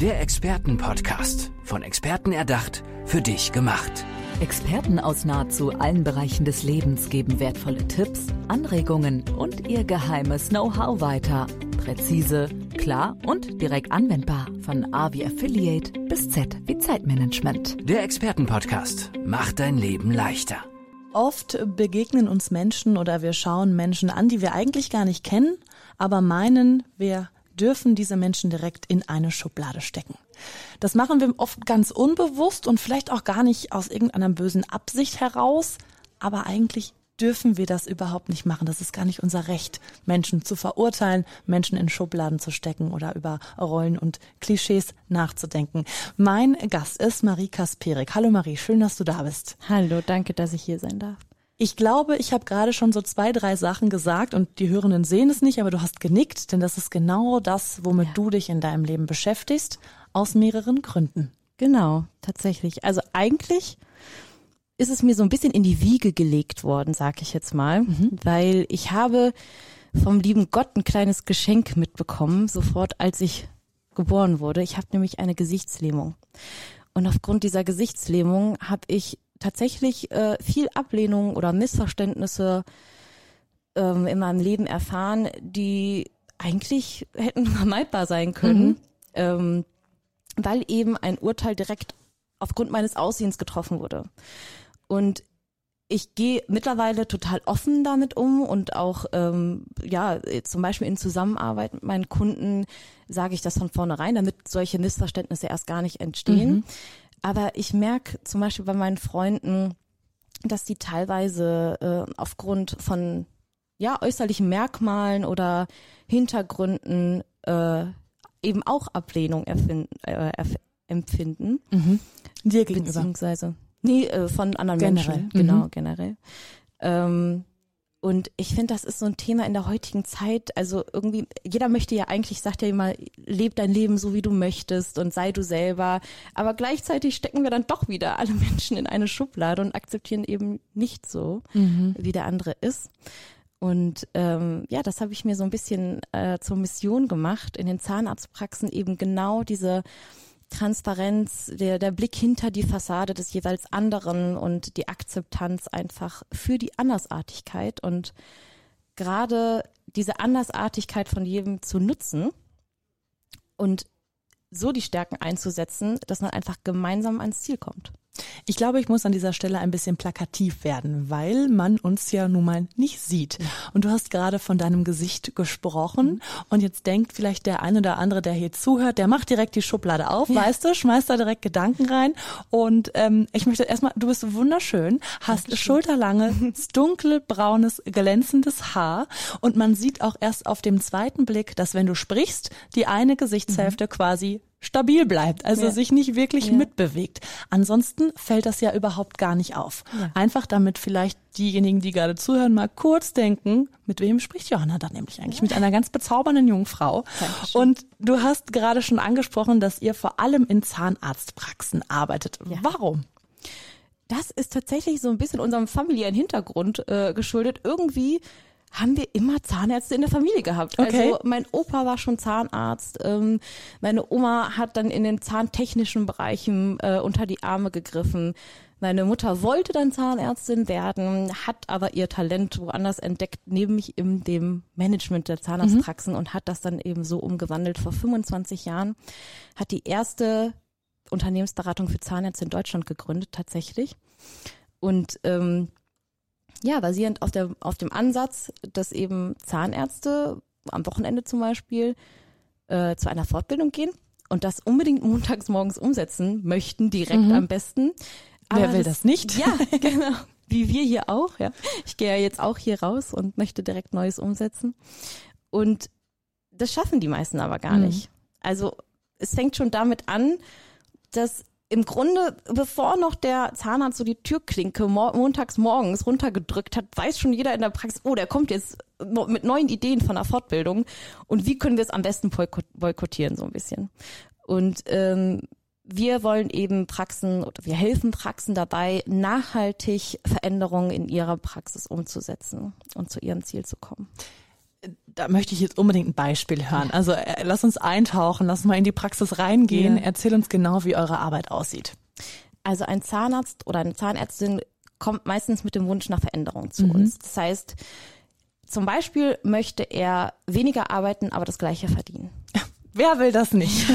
Der Expertenpodcast. Von Experten erdacht, für dich gemacht. Experten aus nahezu allen Bereichen des Lebens geben wertvolle Tipps, Anregungen und ihr geheimes Know-how weiter. Präzise, klar und direkt anwendbar. Von A wie Affiliate bis Z wie Zeitmanagement. Der Expertenpodcast macht dein Leben leichter. Oft begegnen uns Menschen oder wir schauen Menschen an, die wir eigentlich gar nicht kennen, aber meinen, wir dürfen diese Menschen direkt in eine Schublade stecken. Das machen wir oft ganz unbewusst und vielleicht auch gar nicht aus irgendeiner bösen Absicht heraus, aber eigentlich dürfen wir das überhaupt nicht machen. Das ist gar nicht unser Recht, Menschen zu verurteilen, Menschen in Schubladen zu stecken oder über Rollen und Klischees nachzudenken. Mein Gast ist Marie Kasperik. Hallo Marie, schön, dass du da bist. Hallo, danke, dass ich hier sein darf. Ich glaube, ich habe gerade schon so zwei, drei Sachen gesagt und die Hörenden sehen es nicht, aber du hast genickt, denn das ist genau das, womit ja. du dich in deinem Leben beschäftigst, aus mehreren Gründen. Genau, tatsächlich. Also eigentlich ist es mir so ein bisschen in die Wiege gelegt worden, sag ich jetzt mal, mhm. weil ich habe vom lieben Gott ein kleines Geschenk mitbekommen, sofort als ich geboren wurde. Ich habe nämlich eine Gesichtslähmung. Und aufgrund dieser Gesichtslähmung habe ich tatsächlich äh, viel Ablehnung oder Missverständnisse ähm, in meinem Leben erfahren, die eigentlich hätten vermeidbar sein können, mhm. ähm, weil eben ein Urteil direkt aufgrund meines Aussehens getroffen wurde. Und ich gehe mittlerweile total offen damit um und auch ähm, ja zum Beispiel in Zusammenarbeit mit meinen Kunden sage ich das von vornherein, damit solche Missverständnisse erst gar nicht entstehen. Mhm. Aber ich merke zum Beispiel bei meinen Freunden, dass die teilweise äh, aufgrund von ja äußerlichen Merkmalen oder Hintergründen äh, eben auch Ablehnung erfinden, äh, empfinden. Mhm. Dir gegenüber. Beziehungsweise nee, äh, von anderen generell. Menschen. Genau, mhm. generell. Ähm, und ich finde, das ist so ein Thema in der heutigen Zeit. Also irgendwie, jeder möchte ja eigentlich, sagt ja immer, leb dein Leben so, wie du möchtest und sei du selber. Aber gleichzeitig stecken wir dann doch wieder alle Menschen in eine Schublade und akzeptieren eben nicht so, mhm. wie der andere ist. Und ähm, ja, das habe ich mir so ein bisschen äh, zur Mission gemacht, in den Zahnarztpraxen eben genau diese Transparenz, der, der Blick hinter die Fassade des jeweils anderen und die Akzeptanz einfach für die Andersartigkeit und gerade diese Andersartigkeit von jedem zu nutzen und so die Stärken einzusetzen, dass man einfach gemeinsam ans Ziel kommt. Ich glaube, ich muss an dieser Stelle ein bisschen plakativ werden, weil man uns ja nun mal nicht sieht. Und du hast gerade von deinem Gesicht gesprochen mhm. und jetzt denkt vielleicht der eine oder andere, der hier zuhört, der macht direkt die Schublade auf, ja. weißt du, schmeißt da direkt Gedanken rein. Und ähm, ich möchte erstmal, du bist wunderschön, hast Dankeschön. schulterlanges, dunkelbraunes, glänzendes Haar und man sieht auch erst auf dem zweiten Blick, dass wenn du sprichst, die eine Gesichtshälfte mhm. quasi stabil bleibt, also ja. sich nicht wirklich ja. mitbewegt. Ansonsten fällt das ja überhaupt gar nicht auf. Ja. Einfach damit vielleicht diejenigen, die gerade zuhören, mal kurz denken, mit wem spricht Johanna dann nämlich eigentlich? Mit einer ganz bezaubernden jungen Frau. Und du hast gerade schon angesprochen, dass ihr vor allem in Zahnarztpraxen arbeitet. Warum? Das ist tatsächlich so ein bisschen unserem familiären Hintergrund äh, geschuldet. Irgendwie haben wir immer Zahnärzte in der Familie gehabt. Okay. Also mein Opa war schon Zahnarzt, ähm, meine Oma hat dann in den zahntechnischen Bereichen äh, unter die Arme gegriffen. Meine Mutter wollte dann Zahnärztin werden, hat aber ihr Talent woanders entdeckt, neben mich in dem Management der Zahnarztpraxen mhm. und hat das dann eben so umgewandelt. Vor 25 Jahren hat die erste Unternehmensberatung für Zahnärzte in Deutschland gegründet, tatsächlich. Und ähm, ja, basierend auf, der, auf dem Ansatz, dass eben Zahnärzte am Wochenende zum Beispiel äh, zu einer Fortbildung gehen und das unbedingt montags morgens umsetzen möchten, direkt mhm. am besten. Aber Wer will das, das nicht? Ja, genau. Wie wir hier auch, ja. Ich gehe ja jetzt auch hier raus und möchte direkt Neues umsetzen. Und das schaffen die meisten aber gar mhm. nicht. Also es fängt schon damit an, dass im Grunde, bevor noch der Zahnarzt so die Türklinke montags morgens runtergedrückt hat, weiß schon jeder in der Praxis, oh, der kommt jetzt mit neuen Ideen von der Fortbildung und wie können wir es am besten boykottieren, so ein bisschen. Und ähm, wir wollen eben Praxen oder wir helfen Praxen dabei, nachhaltig Veränderungen in ihrer Praxis umzusetzen und zu ihrem Ziel zu kommen da möchte ich jetzt unbedingt ein Beispiel hören. Also äh, lass uns eintauchen, lass uns mal in die Praxis reingehen. Ja. Erzähl uns genau, wie eure Arbeit aussieht. Also ein Zahnarzt oder eine Zahnärztin kommt meistens mit dem Wunsch nach Veränderung zu mhm. uns. Das heißt, zum Beispiel möchte er weniger arbeiten, aber das gleiche verdienen. Wer will das nicht?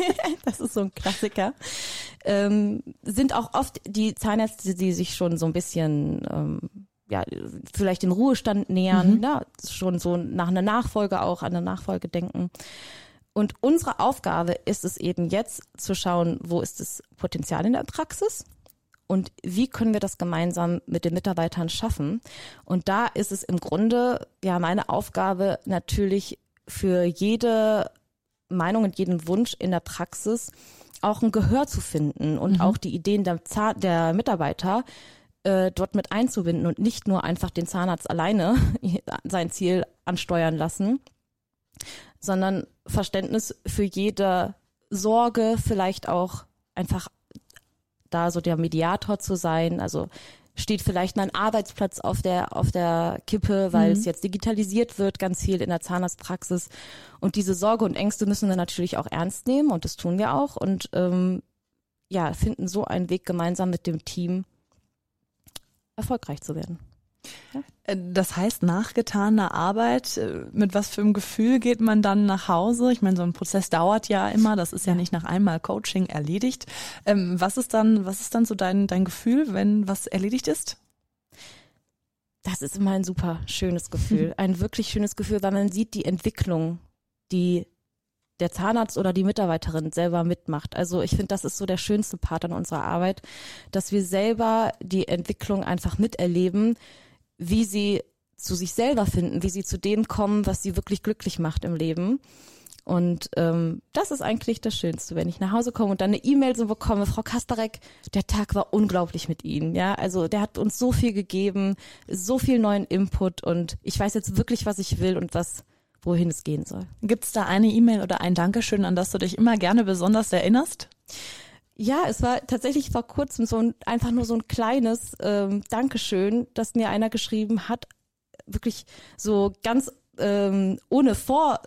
das ist so ein Klassiker. Ähm, sind auch oft die Zahnärzte, die sich schon so ein bisschen ähm, ja, vielleicht den Ruhestand nähern, mhm. ja, schon so nach einer Nachfolge auch, an eine Nachfolge denken. Und unsere Aufgabe ist es eben jetzt zu schauen, wo ist das Potenzial in der Praxis und wie können wir das gemeinsam mit den Mitarbeitern schaffen. Und da ist es im Grunde ja meine Aufgabe natürlich für jede Meinung und jeden Wunsch in der Praxis auch ein Gehör zu finden und mhm. auch die Ideen der, der Mitarbeiter äh, dort mit einzubinden und nicht nur einfach den Zahnarzt alleine sein Ziel ansteuern lassen, sondern Verständnis für jede Sorge, vielleicht auch einfach da so der Mediator zu sein. Also steht vielleicht ein Arbeitsplatz auf der auf der Kippe, weil mhm. es jetzt digitalisiert wird, ganz viel in der Zahnarztpraxis. Und diese Sorge und Ängste müssen wir natürlich auch ernst nehmen und das tun wir auch und ähm, ja finden so einen Weg gemeinsam mit dem Team erfolgreich zu werden. Ja. Äh, das heißt, nach getaner Arbeit, äh, mit was für einem Gefühl geht man dann nach Hause? Ich meine, so ein Prozess dauert ja immer, das ist ja, ja nicht nach einmal Coaching erledigt. Ähm, was ist dann, was ist dann so dein, dein Gefühl, wenn was erledigt ist? Das ist immer ein super schönes Gefühl, ein wirklich schönes Gefühl, weil man sieht die Entwicklung, die der Zahnarzt oder die Mitarbeiterin selber mitmacht. Also ich finde, das ist so der schönste Part an unserer Arbeit, dass wir selber die Entwicklung einfach miterleben, wie sie zu sich selber finden, wie sie zu dem kommen, was sie wirklich glücklich macht im Leben. Und ähm, das ist eigentlich das Schönste, wenn ich nach Hause komme und dann eine E-Mail so bekomme, Frau Kastarek, der Tag war unglaublich mit Ihnen. Ja, also der hat uns so viel gegeben, so viel neuen Input und ich weiß jetzt wirklich, was ich will und was wohin es gehen soll. Gibt es da eine E-Mail oder ein Dankeschön, an das du dich immer gerne besonders erinnerst? Ja, es war tatsächlich vor kurzem so ein, einfach nur so ein kleines ähm, Dankeschön, das mir einer geschrieben hat, wirklich so ganz ähm, ohne Vor,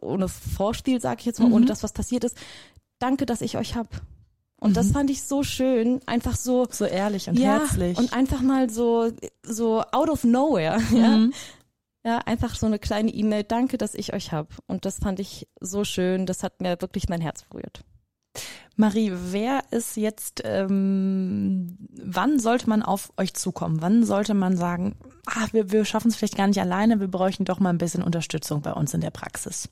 ohne Vorspiel, sage ich jetzt mal, mhm. ohne das, was passiert ist. Danke, dass ich euch hab. Und mhm. das fand ich so schön, einfach so so ehrlich und ja, herzlich und einfach mal so so out of nowhere, mhm. ja. Ja, einfach so eine kleine E-Mail, danke, dass ich euch hab. Und das fand ich so schön, das hat mir wirklich mein Herz berührt. Marie, wer ist jetzt, ähm, wann sollte man auf euch zukommen? Wann sollte man sagen, ah, wir, wir schaffen es vielleicht gar nicht alleine, wir bräuchten doch mal ein bisschen Unterstützung bei uns in der Praxis?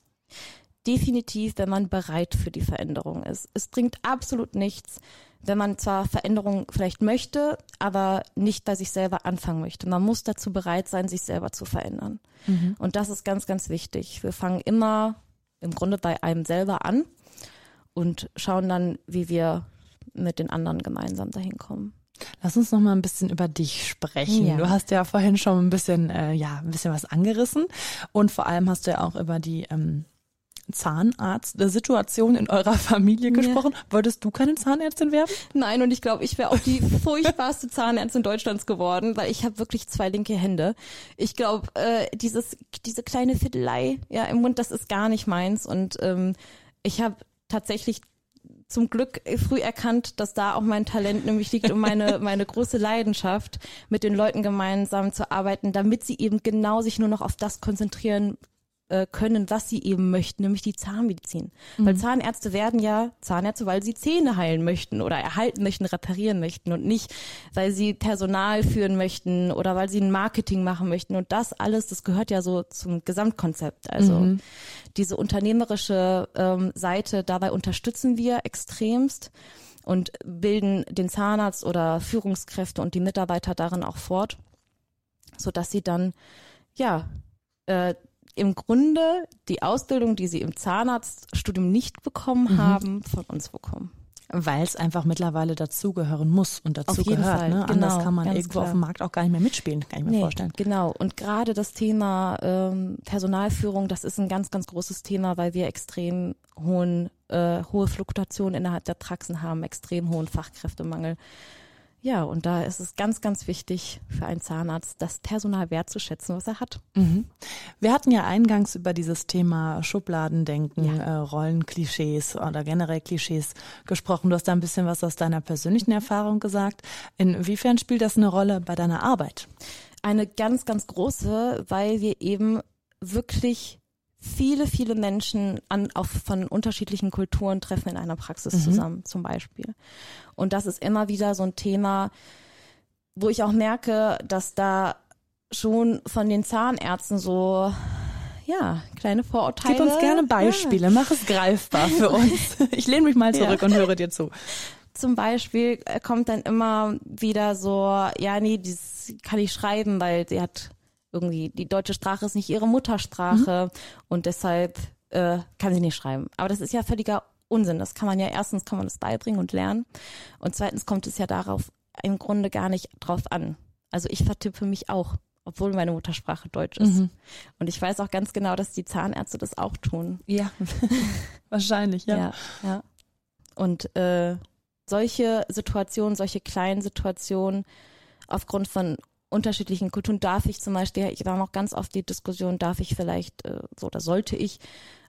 Definitiv, wenn man bereit für die Veränderung ist. Es bringt absolut nichts, wenn man zwar Veränderungen vielleicht möchte, aber nicht bei sich selber anfangen möchte. Man muss dazu bereit sein, sich selber zu verändern. Mhm. Und das ist ganz, ganz wichtig. Wir fangen immer im Grunde bei einem selber an und schauen dann, wie wir mit den anderen gemeinsam dahin kommen. Lass uns noch mal ein bisschen über dich sprechen. Ja. Du hast ja vorhin schon ein bisschen, äh, ja, ein bisschen was angerissen und vor allem hast du ja auch über die ähm, Zahnarzt-Situation in eurer Familie gesprochen. Ja. Wolltest du keine Zahnärztin werden? Nein, und ich glaube, ich wäre auch die furchtbarste Zahnärztin Deutschlands geworden, weil ich habe wirklich zwei linke Hände. Ich glaube, äh, dieses diese kleine Fiddelei ja im Mund, das ist gar nicht meins. Und ähm, ich habe tatsächlich zum Glück früh erkannt, dass da auch mein Talent nämlich liegt und meine, meine große Leidenschaft, mit den Leuten gemeinsam zu arbeiten, damit sie eben genau sich nur noch auf das konzentrieren äh, können, was sie eben möchten, nämlich die Zahnmedizin. Mhm. Weil Zahnärzte werden ja Zahnärzte, weil sie Zähne heilen möchten oder erhalten möchten, reparieren möchten und nicht, weil sie Personal führen möchten oder weil sie ein Marketing machen möchten. Und das alles, das gehört ja so zum Gesamtkonzept. Also mhm. diese unternehmerische ähm, Seite, dabei unterstützen wir extremst und bilden den Zahnarzt oder Führungskräfte und die Mitarbeiter darin auch fort, so dass sie dann ja äh, im Grunde die Ausbildung, die sie im Zahnarztstudium nicht bekommen mhm. haben, von uns bekommen. Weil es einfach mittlerweile dazugehören muss und dazu gehört. Fall. Ne? Genau, Anders kann man irgendwo klar. auf dem Markt auch gar nicht mehr mitspielen, kann ich mir nee, vorstellen. Genau. Und gerade das Thema ähm, Personalführung, das ist ein ganz, ganz großes Thema, weil wir extrem hohen, äh, hohe Fluktuationen innerhalb der Praxen haben, extrem hohen Fachkräftemangel. Ja, und da ist es ganz, ganz wichtig für einen Zahnarzt, das Personal wertzuschätzen, was er hat. Mhm. Wir hatten ja eingangs über dieses Thema Schubladendenken, Ja. äh, Rollenklischees oder generell Klischees gesprochen. Du hast da ein bisschen was aus deiner persönlichen Erfahrung gesagt. Inwiefern spielt das eine Rolle bei deiner Arbeit? Eine ganz, ganz große, weil wir eben wirklich viele, viele Menschen an, auf, von unterschiedlichen Kulturen treffen in einer Praxis zusammen, zum Beispiel. Und das ist immer wieder so ein Thema, wo ich auch merke, dass da schon von den Zahnärzten so, ja, kleine Vorurteile. Gib uns gerne Beispiele, mach es greifbar für uns. Ich lehne mich mal zurück Ja. und höre dir zu. Zum Beispiel äh, kommt dann immer wieder so, ja, nee, das kann ich schreiben, weil sie hat irgendwie, die deutsche Sprache ist nicht ihre Muttersprache und deshalb äh, kann sie nicht schreiben. Aber das ist ja völliger Unsinn. Das kann man ja, erstens kann man das beibringen und lernen und zweitens kommt es ja darauf im Grunde gar nicht drauf an. Also ich vertippe mich auch, obwohl meine Muttersprache Deutsch ist. Und ich weiß auch ganz genau, dass die Zahnärzte das auch tun. Ja, wahrscheinlich, ja. Ja, ja. Und äh, solche Situationen, solche kleinen Situationen aufgrund von unterschiedlichen Kulturen darf ich zum Beispiel, ich war noch ganz oft die Diskussion, darf ich vielleicht äh, so oder sollte ich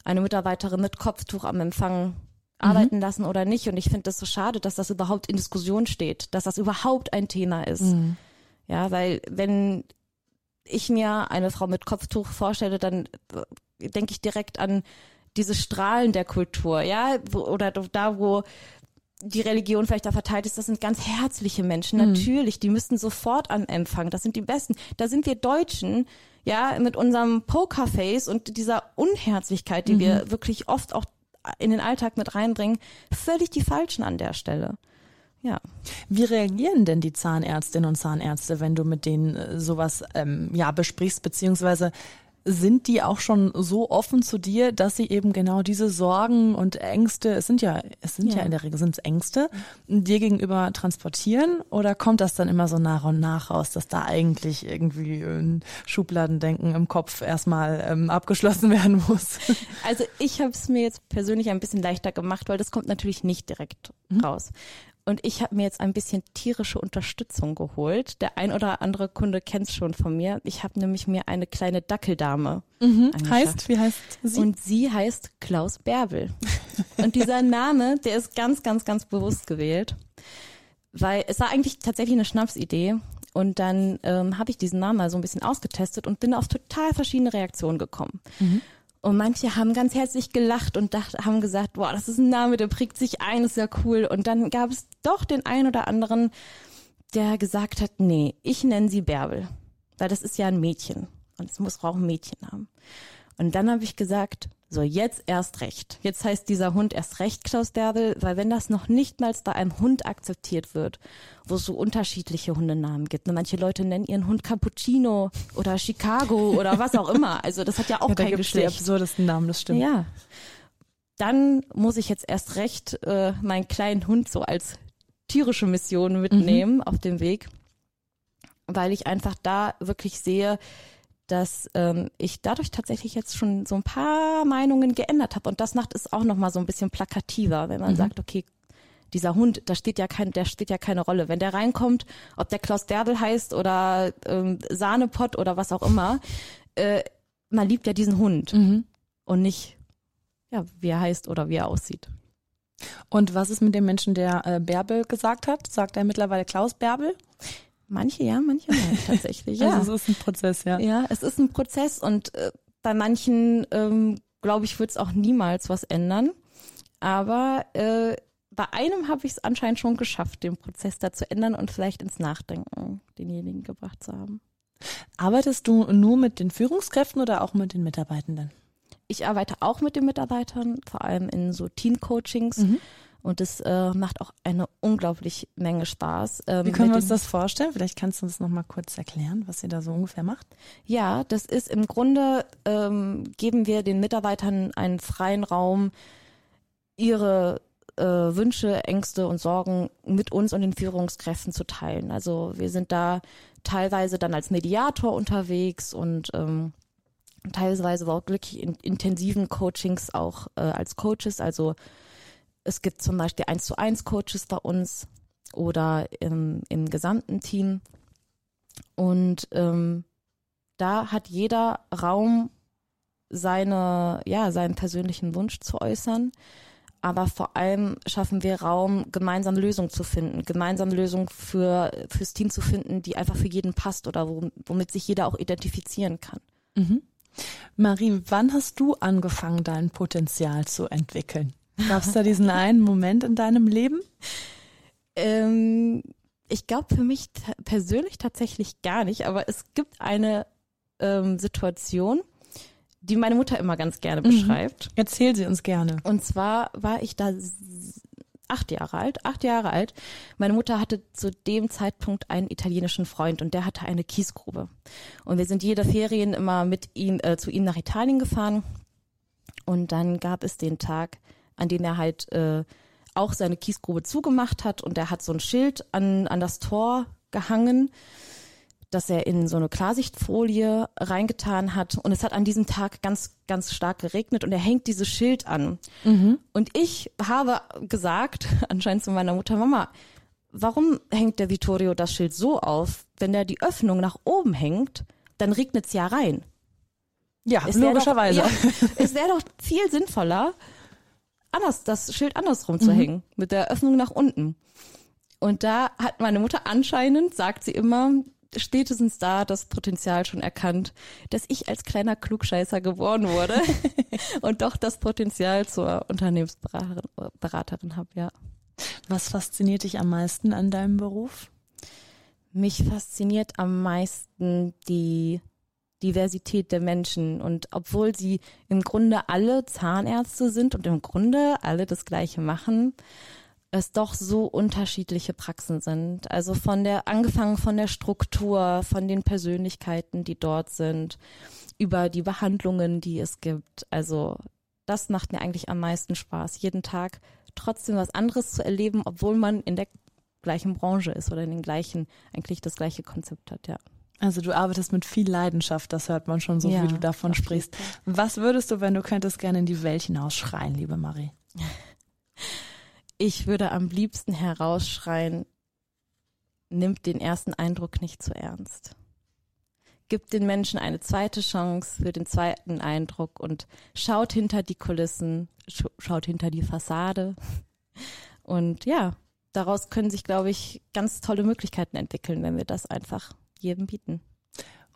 eine Mitarbeiterin mit Kopftuch am Empfang arbeiten lassen oder nicht. Und ich finde das so schade, dass das überhaupt in Diskussion steht, dass das überhaupt ein Thema ist. Ja, weil wenn ich mir eine Frau mit Kopftuch vorstelle, dann äh, denke ich direkt an diese Strahlen der Kultur, ja, wo, oder da, wo die Religion vielleicht da verteilt ist, das sind ganz herzliche Menschen, natürlich, die müssten sofort an Empfang, das sind die Besten. Da sind wir Deutschen, ja, mit unserem Pokerface und dieser Unherzlichkeit, die wir wirklich oft auch in den Alltag mit reinbringen, völlig die Falschen an der Stelle. Ja. Wie reagieren denn die Zahnärztinnen und Zahnärzte, wenn du mit denen äh, sowas ähm, ja besprichst, beziehungsweise sind die auch schon so offen zu dir, dass sie eben genau diese Sorgen und Ängste, es sind ja, es sind ja, Ja. in der Regel sind es Ängste, dir gegenüber transportieren oder kommt das dann immer so nach und nach raus, dass da eigentlich irgendwie ein Schubladendenken im Kopf erstmal ähm, abgeschlossen werden muss? Also ich habe es mir jetzt persönlich ein bisschen leichter gemacht, weil das kommt natürlich nicht direkt raus. Und ich habe mir jetzt ein bisschen tierische Unterstützung geholt. Der ein oder andere Kunde kennt es schon von mir. Ich habe nämlich mir eine kleine Dackeldame angeschafft. heißt, wie heißt sie? Und sie heißt Klaus Bärbel. Und dieser Name, der ist ganz, ganz, ganz bewusst gewählt, weil es war eigentlich tatsächlich eine Schnapsidee. Und dann ähm, habe ich diesen Namen mal so ein bisschen ausgetestet und bin auf total verschiedene Reaktionen gekommen. Und manche haben ganz herzlich gelacht und dacht, haben gesagt, boah, das ist ein Name, der prägt sich ein, ist ja cool. Und dann gab es doch den einen oder anderen, der gesagt hat, nee, ich nenne sie Bärbel, weil das ist ja ein Mädchen und es muss auch ein Mädchennamen. Und dann habe ich gesagt, so jetzt erst recht. Jetzt heißt dieser Hund erst recht Klaus Bärbel, weil wenn das noch nicht mal bei einem Hund akzeptiert wird, wo es so unterschiedliche Hundenamen gibt. Ne, Manche Leute nennen ihren Hund Cappuccino oder Chicago oder was auch immer. Also das hat ja auch ja, kein gibt's die Geschlecht. absurdesten Namen, das stimmt. Ja. Dann muss ich jetzt erst recht äh, meinen kleinen Hund so als tierische Mission mitnehmen auf dem Weg, weil ich einfach da wirklich sehe, dass ähm, ich dadurch tatsächlich jetzt schon so ein paar Meinungen geändert habe und das macht es auch noch mal so ein bisschen plakativer, wenn man sagt, okay, dieser Hund, da steht ja kein, der steht ja keine Rolle. Wenn der reinkommt, ob der Klaus Derbel heißt oder ähm, Sahnepott oder was auch immer, äh, man liebt ja diesen Hund und nicht, ja, wie er heißt oder wie er aussieht. Und was ist mit dem Menschen, der äh, Bärbel gesagt hat? Sagt er mittlerweile Klaus Bärbel? Manche ja, manche nein, tatsächlich. Ja. Also es ist ein Prozess, ja. ja, es ist ein Prozess und äh, bei manchen, ähm, glaube ich, wird es auch niemals was ändern. Aber äh, bei einem habe ich es anscheinend schon geschafft, den Prozess da zu ändern und vielleicht ins Nachdenken denjenigen gebracht zu haben. Arbeitest du nur mit den Führungskräften oder auch mit den Mitarbeitenden? Ich arbeite auch mit den Mitarbeitern, vor allem in so Team-Coachings. Und es äh, macht auch eine unglaublich Menge Spaß. Ähm, Wie können wir uns das vorstellen? Vielleicht kannst du uns noch mal kurz erklären, was ihr da so ungefähr macht. Ja, das ist im Grunde, ähm, geben wir den Mitarbeitern einen freien Raum, ihre äh, Wünsche, Ängste und Sorgen mit uns und den Führungskräften zu teilen. Also wir sind da teilweise dann als Mediator unterwegs und ähm, teilweise auch wirklich in intensiven Coachings auch äh, als Coaches. Also es gibt zum Beispiel eins zu eins Coaches bei uns oder im, im gesamten Team. Und ähm, da hat jeder Raum, seine, ja, seinen persönlichen Wunsch zu äußern. Aber vor allem schaffen wir Raum, gemeinsam Lösungen zu finden, gemeinsam Lösungen für, fürs Team zu finden, die einfach für jeden passt oder womit sich jeder auch identifizieren kann. Mhm. Marie, wann hast du angefangen, dein Potenzial zu entwickeln? Gab es da diesen einen Moment in deinem Leben? Ähm, ich glaube für mich persönlich tatsächlich gar nicht, aber es gibt eine ähm, Situation, die meine Mutter immer ganz gerne mhm. beschreibt. Mhm. Erzähl sie uns gerne. Und zwar war ich da acht Jahre alt, acht Jahre alt. Meine Mutter hatte zu dem Zeitpunkt einen italienischen Freund und der hatte eine Kiesgrube. Und wir sind jede Ferien immer mit ihm äh, zu ihm nach Italien gefahren. Und dann gab es den Tag, an dem er halt äh, auch seine Kiesgrube zugemacht hat und er hat so ein Schild an, an das Tor gehangen das er in so eine Klarsichtfolie reingetan hat. Und es hat an diesem Tag ganz, ganz stark geregnet und er hängt dieses Schild an. Mhm. Und ich habe gesagt, anscheinend zu meiner Mutter, Mama, warum hängt der Vittorio das Schild so auf? Wenn der die Öffnung nach oben hängt, dann regnet es ja rein. Ja, es logischerweise. Doch, ja, es wäre doch viel sinnvoller, anders, das Schild andersrum mhm. zu hängen, mit der Öffnung nach unten. Und da hat meine Mutter anscheinend, sagt sie immer, spätestens da das Potenzial schon erkannt, dass ich als kleiner Klugscheißer geboren wurde und doch das Potenzial zur Unternehmensberaterin habe, ja. Was fasziniert dich am meisten an deinem Beruf? Mich fasziniert am meisten die Diversität der Menschen. Und obwohl sie im Grunde alle Zahnärzte sind und im Grunde alle das Gleiche machen, es doch so unterschiedliche Praxen sind. Also von der, angefangen von der Struktur, von den Persönlichkeiten, die dort sind, über die Behandlungen, die es gibt. Also das macht mir eigentlich am meisten Spaß, jeden Tag trotzdem was anderes zu erleben, obwohl man in der gleichen Branche ist oder in den gleichen, eigentlich das gleiche Konzept hat, ja. Also du arbeitest mit viel Leidenschaft, das hört man schon so, ja, wie du davon sprichst. Was würdest du, wenn du könntest, gerne in die Welt hinausschreien, liebe Marie? Ich würde am liebsten herausschreien, nimmt den ersten Eindruck nicht zu ernst. Gibt den Menschen eine zweite Chance für den zweiten Eindruck und schaut hinter die Kulissen, schaut hinter die Fassade. Und ja, daraus können sich, glaube ich, ganz tolle Möglichkeiten entwickeln, wenn wir das einfach jedem bieten.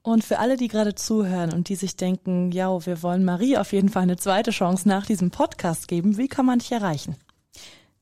Und für alle, die gerade zuhören und die sich denken, ja, wir wollen Marie auf jeden Fall eine zweite Chance nach diesem Podcast geben, wie kann man dich erreichen?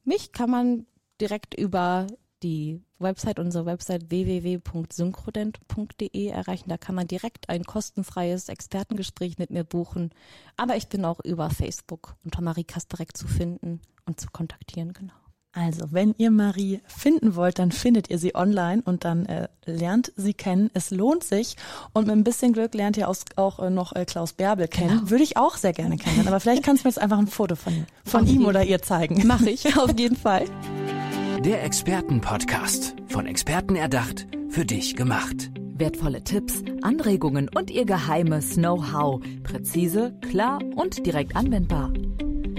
Mich kann man direkt über die Website, unsere Website www.synchrodent.de erreichen. Da kann man direkt ein kostenfreies Expertengespräch mit mir buchen. Aber ich bin auch über Facebook unter Marie Kasterek zu finden und zu kontaktieren, genau. Also, wenn ihr Marie finden wollt, dann findet ihr sie online und dann äh, lernt sie kennen. Es lohnt sich. Und mit ein bisschen Glück lernt ihr auch äh, noch äh, Klaus Bärbel kennen. Genau. Würde ich auch sehr gerne kennen. Aber vielleicht kannst du mir jetzt einfach ein Foto von, von ihm oder ihr zeigen. Mache ich, auf jeden Fall. Der Expertenpodcast. Von Experten erdacht, für dich gemacht. Wertvolle Tipps, Anregungen und ihr geheimes Know-how. Präzise, klar und direkt anwendbar.